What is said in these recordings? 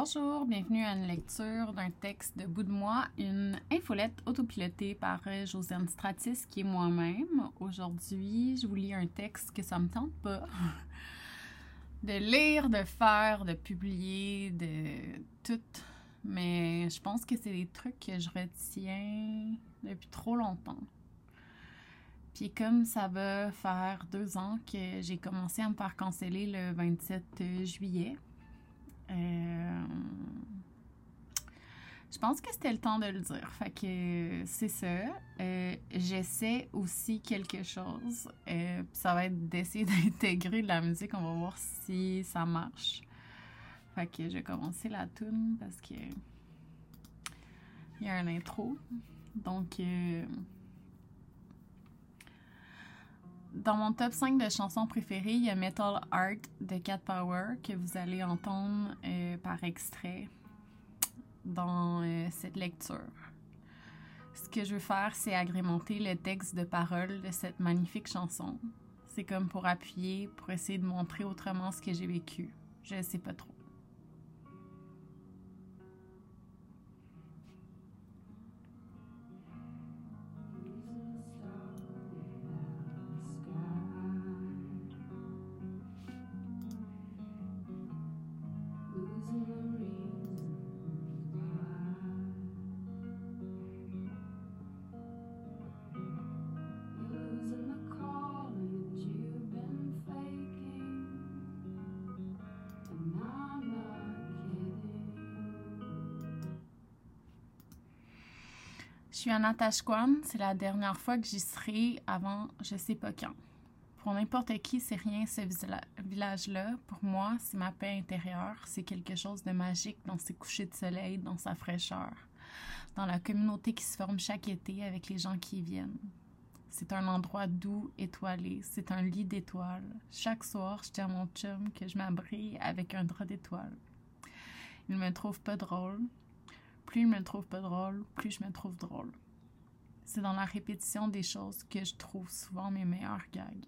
Bonjour, bienvenue à une lecture d'un texte de bout de moi, une infolette autopilotée par Josiane Stratis, qui est moi-même. Aujourd'hui, je vous lis un texte que ça me tente pas de lire, de faire, de publier, de tout. Mais je pense que c'est des trucs que je retiens depuis trop longtemps. Puis comme ça va faire deux ans que j'ai commencé à me faire canceller le 27 juillet, euh, je pense que c'était le temps de le dire. Fait que c'est ça. Euh, j'essaie aussi quelque chose. Euh, ça va être d'essayer d'intégrer de la musique. On va voir si ça marche. Fait que je vais commencer la tune parce que il y a un intro. Donc dans mon top 5 de chansons préférées, il y a Metal Art de Cat Power que vous allez entendre euh, par extrait dans euh, cette lecture. Ce que je veux faire, c'est agrémenter le texte de parole de cette magnifique chanson. C'est comme pour appuyer, pour essayer de montrer autrement ce que j'ai vécu. Je sais pas trop. Je suis à Natashquan. C'est la dernière fois que j'y serai avant je sais pas quand. Pour n'importe qui, c'est rien ce village-là. Pour moi, c'est ma paix intérieure. C'est quelque chose de magique dans ses couchers de soleil, dans sa fraîcheur, dans la communauté qui se forme chaque été avec les gens qui y viennent. C'est un endroit doux, étoilé. C'est un lit d'étoiles. Chaque soir, je dis à mon chum que je m'abrille avec un drap d'étoiles. Il me trouve pas drôle, plus je me trouve pas drôle, plus je me trouve drôle. C'est dans la répétition des choses que je trouve souvent mes meilleurs gags.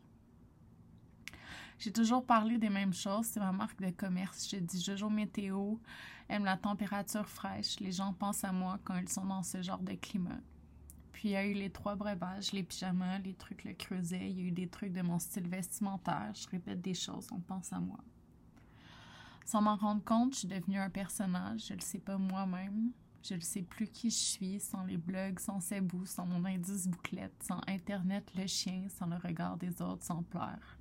J'ai toujours parlé des mêmes choses, c'est ma marque de commerce. Je dis Jojo Météo, aime la température fraîche. Les gens pensent à moi quand ils sont dans ce genre de climat. Puis il y a eu les trois breuvages, les pyjamas, les trucs le creuset, il y a eu des trucs de mon style vestimentaire. Je répète des choses, on pense à moi. Sans m'en rendre compte, je suis devenue un personnage, je le sais pas moi-même. Je ne sais plus qui je suis sans les blogs, sans ces bouts, sans mon indice bouclette, sans Internet, le chien, sans le regard des autres, sans pleurs.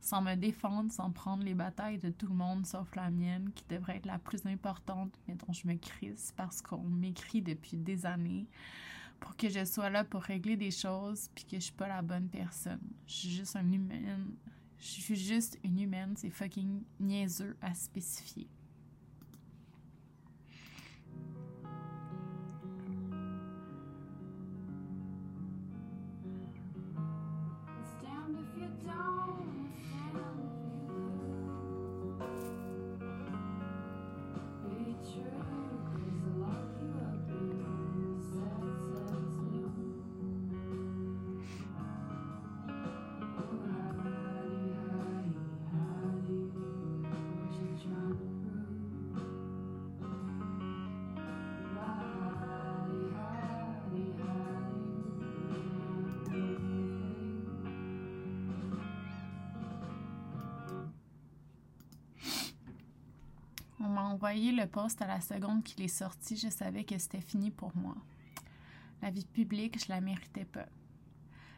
Sans me défendre, sans prendre les batailles de tout le monde sauf la mienne, qui devrait être la plus importante, mais dont je me crise parce qu'on m'écrit depuis des années pour que je sois là pour régler des choses puis que je suis pas la bonne personne. Je suis juste un humaine. Je suis juste une humaine, c'est fucking niaiseux à spécifier. Envoyé le poste à la seconde qu'il est sorti, je savais que c'était fini pour moi. La vie publique, je la méritais pas.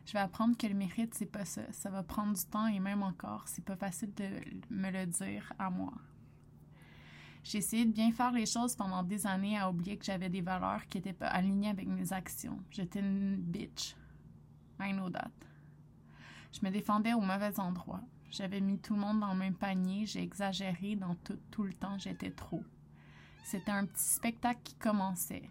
Je vais apprendre que le mérite, c'est pas ça. Ça va prendre du temps et même encore, c'est pas facile de me le dire à moi. J'ai essayé de bien faire les choses pendant des années à oublier que j'avais des valeurs qui étaient pas alignées avec mes actions. J'étais une bitch. I know that. Je me défendais au mauvais endroit. J'avais mis tout le monde dans le même panier, j'ai exagéré dans tout, le temps, j'étais trop. C'était un petit spectacle qui commençait.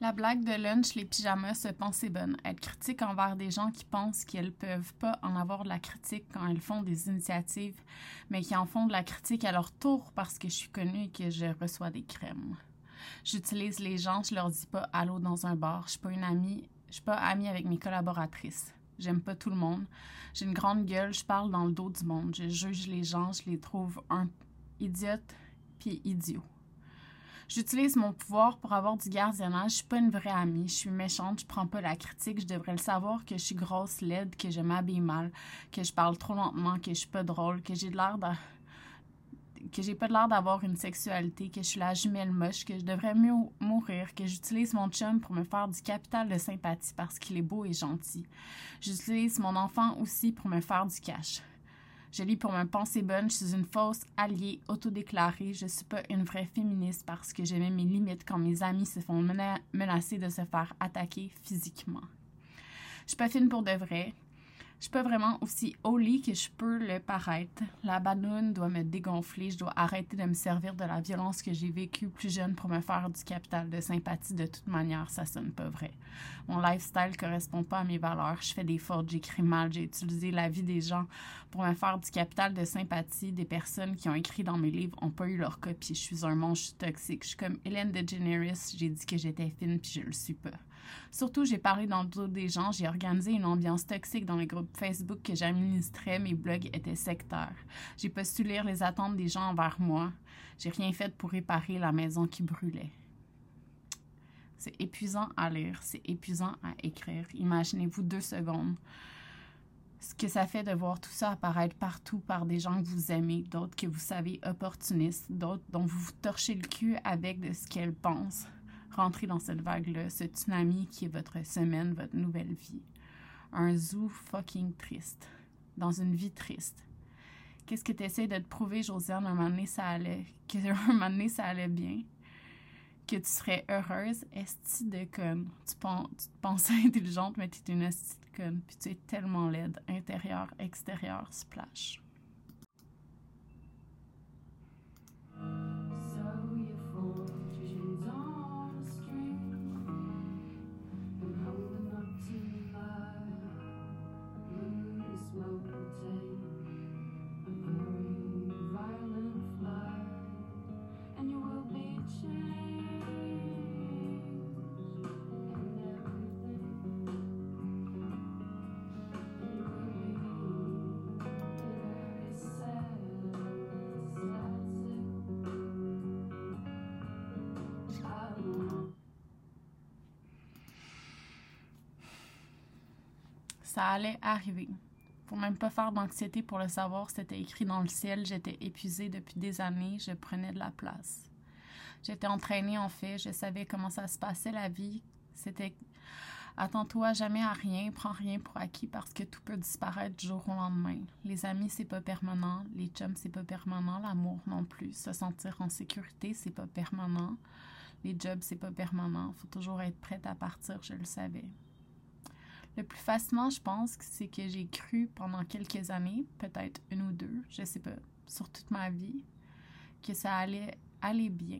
La blague de lunch, les pyjamas se pensaient bonne. Être critique envers des gens qui pensent qu'elles peuvent pas en avoir de la critique quand elles font des initiatives, mais qui en font de la critique à leur tour parce que je suis connue et que je reçois des crèmes. J'utilise les gens, je leur dis pas allô dans un bar. Je suis pas une amie, je suis pas amie avec mes collaboratrices. J'aime pas tout le monde. J'ai une grande gueule, je parle dans le dos du monde. Je juge les gens, je les trouve un, idiote puis idiot. J'utilise mon pouvoir pour avoir du gardiennage. Je suis pas une vraie amie. Je suis méchante. Je prends pas la critique. Je devrais le savoir que je suis grosse, laide, que je m'habille mal, que je parle trop lentement, que je suis pas drôle, que j'ai de l'air de que j'ai pas l'air d'avoir une sexualité, que je suis la jumelle moche, que je devrais mieux mourir, que j'utilise mon chum pour me faire du capital de sympathie parce qu'il est beau et gentil. J'utilise mon enfant aussi pour me faire du cash. Je lis pour me penser bonne, je suis une fausse alliée autodéclarée, je suis pas une vraie féministe parce que j'aimais mes limites quand mes amis se font menacer de se faire attaquer physiquement. Je suis pas fine pour de vrai, je suis pas vraiment aussi holy que je peux le paraître. La banoune doit me dégonfler. Je dois arrêter de me servir de la violence que j'ai vécue plus jeune pour me faire du capital de sympathie. De toute manière, ça sonne pas vrai. Mon lifestyle correspond pas à mes valeurs. Je fais des fautes, j'écris mal, j'ai utilisé la vie des gens pour me faire du capital de sympathie. Des personnes qui ont écrit dans mes livres ont pas eu leur copie. Je suis un monstre toxique. Je suis comme Hélène DeGeneres. J'ai dit que j'étais fine puis je le suis pas. Surtout, j'ai parlé dans le dos des gens, j'ai organisé une ambiance toxique dans les groupes Facebook que j'administrais, mes blogs étaient sectaires. J'ai lire les attentes des gens envers moi. J'ai rien fait pour réparer la maison qui brûlait. C'est épuisant à lire, c'est épuisant à écrire. Imaginez-vous deux secondes ce que ça fait de voir tout ça apparaître partout par des gens que vous aimez, d'autres que vous savez opportunistes, d'autres dont vous vous torchez le cul avec de ce qu'elles pensent rentrer dans cette vague-là, ce tsunami qui est votre semaine, votre nouvelle vie. Un zoo fucking triste, dans une vie triste. Qu'est-ce que tu essaies de te prouver, Josiane, un moment donné, ça allait, que moment donné, ça allait bien, que tu serais heureuse, esti de conne. Tu, penses, tu te penses intelligente, mais tu es une esti de conne, puis tu es tellement laide, intérieur, extérieur, splash. Ça allait arriver. Pour même pas faire d'anxiété pour le savoir, c'était écrit dans le ciel. J'étais épuisée depuis des années. Je prenais de la place. J'étais entraînée en fait. Je savais comment ça se passait la vie. C'était Attends-toi jamais à rien, prends rien pour acquis parce que tout peut disparaître du jour au lendemain. Les amis, c'est pas permanent, les chums, c'est pas permanent, l'amour non plus. Se sentir en sécurité, c'est pas permanent. Les jobs, c'est pas permanent. Faut toujours être prête à partir, je le savais. Le plus fascinant, je pense, c'est que j'ai cru pendant quelques années, peut-être une ou deux, je sais pas, sur toute ma vie, que ça allait aller bien.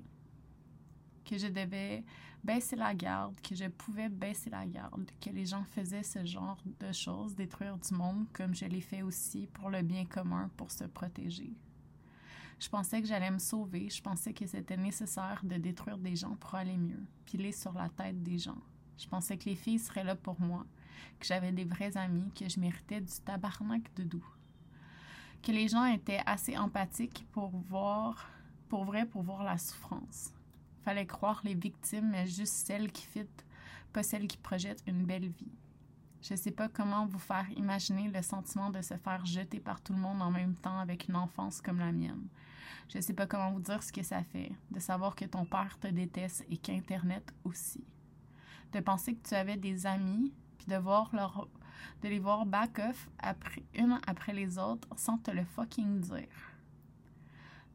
Que je devais baisser la garde, que je pouvais baisser la garde, que les gens faisaient ce genre de choses, détruire du monde comme je l'ai fait aussi pour le bien commun, pour se protéger. Je pensais que j'allais me sauver, je pensais que c'était nécessaire de détruire des gens pour aller mieux, piler sur la tête des gens. Je pensais que les filles seraient là pour moi, que j'avais des vrais amis, que je méritais du tabarnak de doux. Que les gens étaient assez empathiques pour voir, pour vrai, pour voir la souffrance. Fallait croire les victimes, mais juste celles qui fit, pas celles qui projettent une belle vie. Je sais pas comment vous faire imaginer le sentiment de se faire jeter par tout le monde en même temps avec une enfance comme la mienne. Je sais pas comment vous dire ce que ça fait, de savoir que ton père te déteste et qu'Internet aussi. De penser que tu avais des amis, puis de voir leur de les voir back-off après, une après les autres sans te le fucking dire.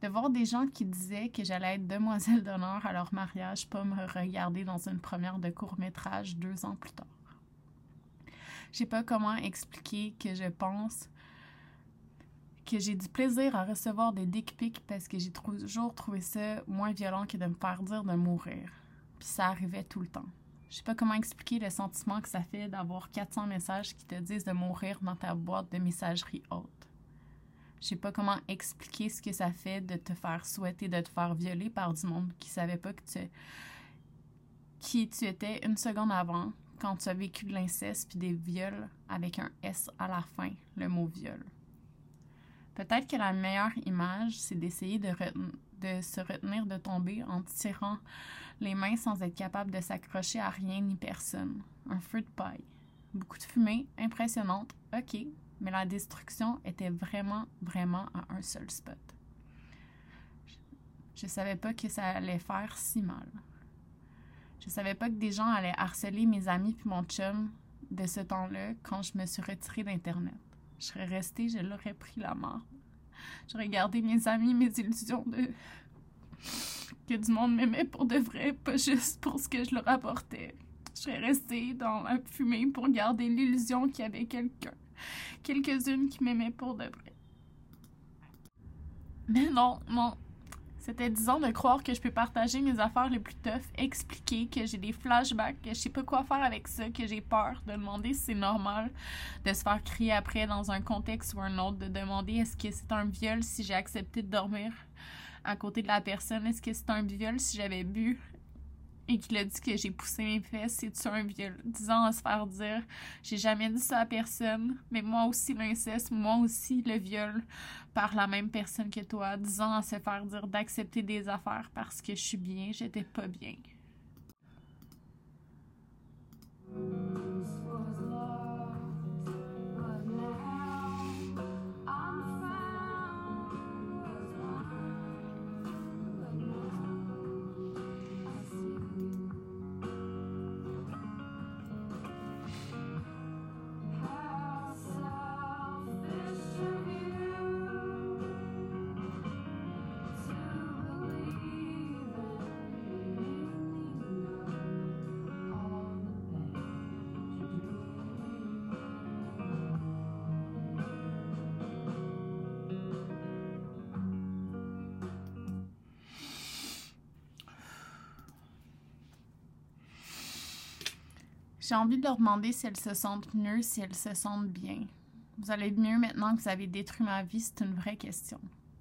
De voir des gens qui disaient que j'allais être demoiselle d'honneur à leur mariage, pas me regarder dans une première de court-métrage deux ans plus tard. Je sais pas comment expliquer que je pense que j'ai du plaisir à recevoir des dick parce que j'ai toujours trouvé ça moins violent que de me faire dire de mourir. Puis ça arrivait tout le temps. Je sais pas comment expliquer le sentiment que ça fait d'avoir 400 messages qui te disent de mourir dans ta boîte de messagerie haute. Je sais pas comment expliquer ce que ça fait de te faire souhaiter de te faire violer par du monde qui savait pas que tu qui tu étais une seconde avant quand tu as vécu de l'inceste puis des viols avec un S à la fin, le mot viol. Peut-être que la meilleure image, c'est d'essayer de, de se retenir de tomber en tirant les mains sans être capable de s'accrocher à rien ni personne. Un feu de paille. Beaucoup de fumée, impressionnante, ok, mais la destruction était vraiment, vraiment à un seul spot. Je savais pas que ça allait faire si mal. Je savais pas que des gens allaient harceler mes amis puis mon chum de ce temps-là quand je me suis retirée d'Internet. Je serais restée, je l'aurais pris la mort. J'aurais gardé mes amis, mes illusions de. que du monde m'aimait pour de vrai, pas juste pour ce que je leur apportais. Je serais restée dans la fumée pour garder l'illusion qu'il y avait quelqu'un. Quelques-unes qui m'aimaient pour de vrai. Mais non, non, c'était disons de croire que je peux partager mes affaires les plus toughs, expliquer que j'ai des flashbacks, que je sais pas quoi faire avec ça, que j'ai peur de demander si c'est normal de se faire crier après dans un contexte ou un autre, de demander est-ce que c'est un viol si j'ai accepté de dormir à côté de la personne, est-ce que c'est un viol si j'avais bu et qu'il a dit que j'ai poussé mes fesses, c'est-tu un viol? Disant à se faire dire, j'ai jamais dit ça à personne, mais moi aussi l'inceste, moi aussi le viol par la même personne que toi, disant à se faire dire d'accepter des affaires parce que je suis bien, j'étais pas bien. J'ai envie de leur demander si elles se sentent mieux, si elles se sentent bien. Vous allez mieux maintenant que vous avez détruit ma vie, c'est une vraie question.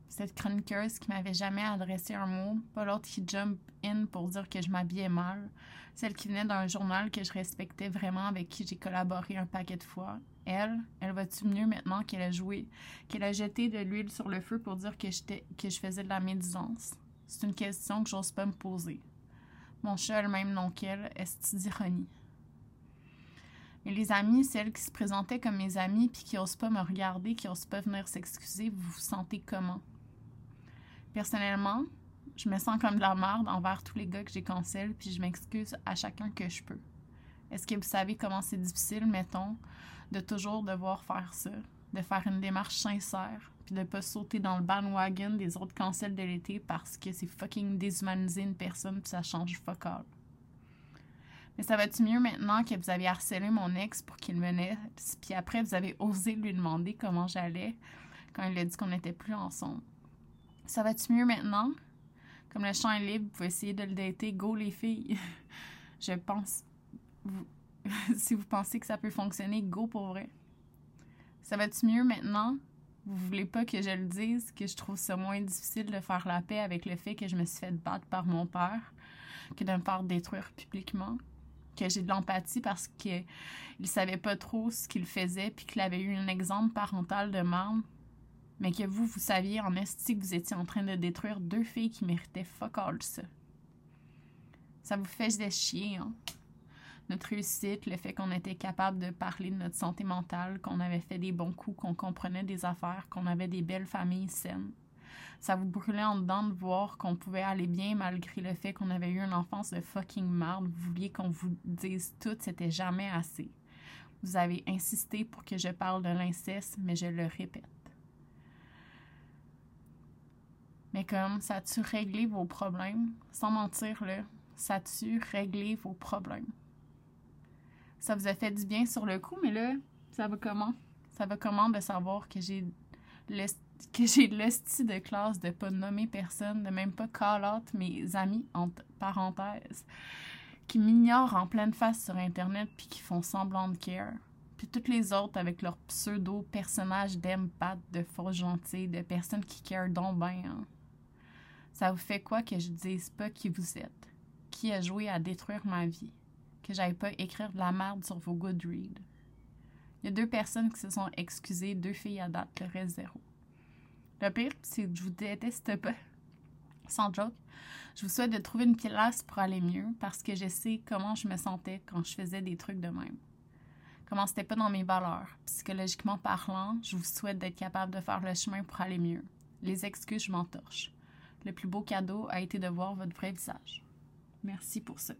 Cette chroniqueuse qui m'avait jamais adressé un mot, pas l'autre qui jump in pour dire que je m'habillais mal, celle qui venait d'un journal que je respectais vraiment, avec qui j'ai collaboré un paquet de fois. Elle, elle va-tu mieux maintenant qu'elle a joué, qu'elle a jeté de l'huile sur le feu pour dire que, que je faisais de la médisance? C'est une question que j'ose pas me poser. Mon chat a le même nom qu'elle, est d'ironie? Mais les amis, celles qui se présentaient comme mes amis puis qui n'osent pas me regarder, qui n'osent pas venir s'excuser, vous vous sentez comment? Personnellement, je me sens comme de la merde envers tous les gars que j'ai cancel puis je m'excuse à chacun que je peux. Est-ce que vous savez comment c'est difficile, mettons, de toujours devoir faire ça, de faire une démarche sincère, puis de pas sauter dans le bandwagon des autres cancels de l'été parce que c'est fucking déshumaniser une personne puis ça change fuck all. Mais ça va-tu mieux maintenant que vous avez harcelé mon ex pour qu'il me laisse, puis après vous avez osé lui demander comment j'allais quand il a dit qu'on n'était plus ensemble? Ça va-tu mieux maintenant? Comme le champ est libre, vous pouvez essayer de le dater. Go les filles! Je pense. si vous pensez que ça peut fonctionner, go pour vrai. Ça va-tu mieux maintenant? Vous voulez pas que je le dise, que je trouve ça moins difficile de faire la paix avec le fait que je me suis fait battre par mon père que de me faire détruire publiquement? Que j'ai de l'empathie parce qu'il ne savait pas trop ce qu'il faisait puis qu'il avait eu un exemple parental de merde. Mais que vous, vous saviez en esti que vous étiez en train de détruire deux filles qui méritaient fuck all ça. Ça vous fait chier, hein? Notre réussite, le fait qu'on était capable de parler de notre santé mentale, qu'on avait fait des bons coups, qu'on comprenait des affaires, qu'on avait des belles familles saines ça vous brûlait en dedans de voir qu'on pouvait aller bien malgré le fait qu'on avait eu une enfance de fucking marde. Vous vouliez qu'on vous dise tout, c'était jamais assez. Vous avez insisté pour que je parle de l'inceste, mais je le répète. Mais comme ça a-tu réglé vos problèmes? Sans mentir, là, ça a-tu réglé vos problèmes? Ça vous a fait du bien sur le coup, mais là, ça va comment? Ça va comment de savoir que j'ai que j'ai l'esti de classe de pas nommer personne, de même pas call out mes amis, entre parenthèses, qui m'ignorent en pleine face sur Internet puis qui font semblant de care. Puis toutes les autres avec leurs pseudo-personnages d'empath, de faux gentils, de personnes qui care donc bien. Hein. Ça vous fait quoi que je dise pas qui vous êtes? Qui a joué à détruire ma vie? Que j'aille pas écrire de la merde sur vos Goodreads? Il y a deux personnes qui se sont excusées, deux filles à date, le reste zéro. Le pire, c'est que je vous déteste pas. Sans joke. Je vous souhaite de trouver une place pour aller mieux parce que je sais comment je me sentais quand je faisais des trucs de même. Comment c'était pas dans mes valeurs. Psychologiquement parlant, je vous souhaite d'être capable de faire le chemin pour aller mieux. Les excuses, je m'entorche. Le plus beau cadeau a été de voir votre vrai visage. Merci pour ça.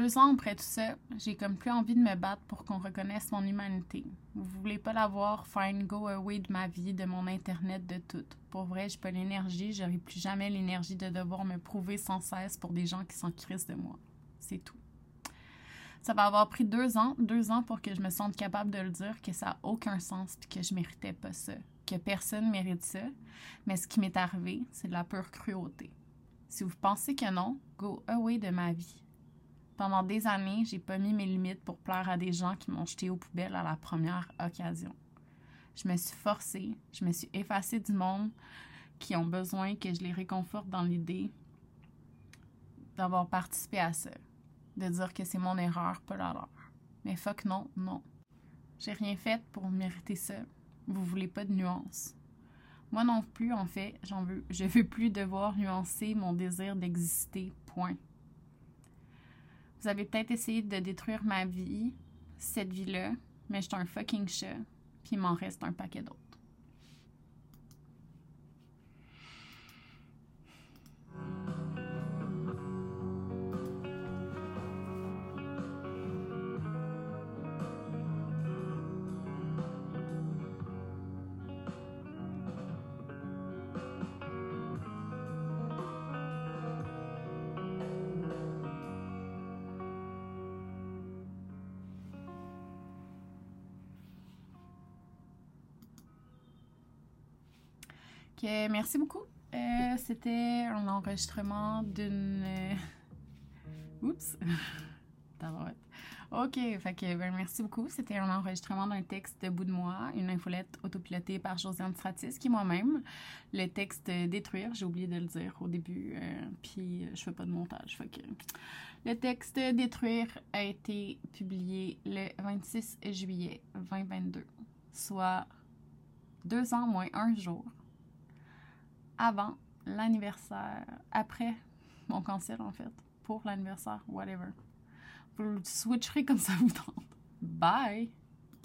Deux ans après tout ça, j'ai comme plus envie de me battre pour qu'on reconnaisse mon humanité. Vous voulez pas l'avoir, fine, go away de ma vie, de mon internet, de tout. Pour vrai, j'ai pas l'énergie, j'aurai plus jamais l'énergie de devoir me prouver sans cesse pour des gens qui s'en crissent de moi. C'est tout. Ça va avoir pris deux ans, deux ans pour que je me sente capable de le dire que ça n'a aucun sens et que je méritais pas ça, que personne mérite ça. Mais ce qui m'est arrivé, c'est de la pure cruauté. Si vous pensez que non, go away de ma vie. Pendant des années, j'ai pas mis mes limites pour plaire à des gens qui m'ont jeté aux poubelles à la première occasion. Je me suis forcée, je me suis effacée du monde qui ont besoin que je les réconforte dans l'idée d'avoir participé à ça, de dire que c'est mon erreur, pas la. Mais fuck non, non. J'ai rien fait pour mériter ça. Vous voulez pas de nuances. Moi non plus, en fait, j'en veux. Je veux plus devoir nuancer mon désir d'exister. Point. Vous avez peut-être essayé de détruire ma vie, cette vie-là, mais je suis un fucking chat, puis il m'en reste un paquet d'autres. Merci beaucoup. Euh, c'était un enregistrement d'une. Euh, oups! OK, fait que, ben, merci beaucoup. C'était un enregistrement d'un texte de bout de moi, une infolette autopilotée par Josiane Stratis, qui moi-même. Le texte Détruire, j'ai oublié de le dire au début, euh, puis je fais pas de montage. Fait. Le texte Détruire a été publié le 26 juillet 2022, soit deux ans moins un jour avant l'anniversaire, après mon cancer en fait, pour l'anniversaire, whatever. Vous le switcherez comme ça vous tente. Bye!